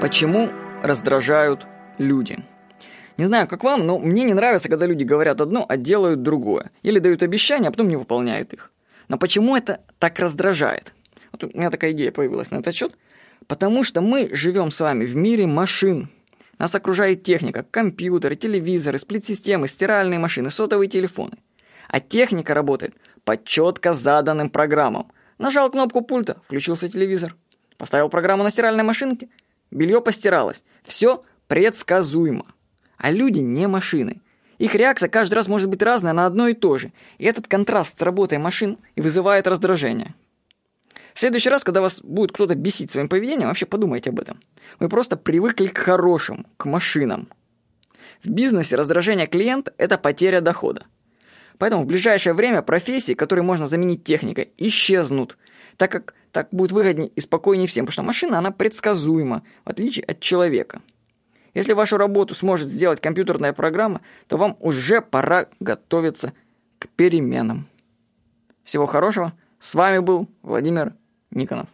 Почему раздражают люди? Не знаю, как вам, но мне не нравится, когда люди говорят одно, а делают другое. Или дают обещания, а потом не выполняют их. Но почему это так раздражает? Вот у меня такая идея появилась на этот счет. Потому что мы живем с вами в мире машин. Нас окружает техника, компьютеры, телевизоры, сплит-системы, стиральные машины, сотовые телефоны. А техника работает по четко заданным программам. Нажал кнопку пульта, включился телевизор. Поставил программу на стиральной машинке – Белье постиралось. Все предсказуемо. А люди не машины. Их реакция каждый раз может быть разная на одно и то же. И этот контраст с работой машин и вызывает раздражение. В следующий раз, когда вас будет кто-то бесить своим поведением, вообще подумайте об этом. Мы просто привыкли к хорошим, к машинам. В бизнесе раздражение клиента – это потеря дохода. Поэтому в ближайшее время профессии, которые можно заменить техникой, исчезнут, так как так будет выгоднее и спокойнее всем, потому что машина, она предсказуема, в отличие от человека. Если вашу работу сможет сделать компьютерная программа, то вам уже пора готовиться к переменам. Всего хорошего. С вами был Владимир Никонов.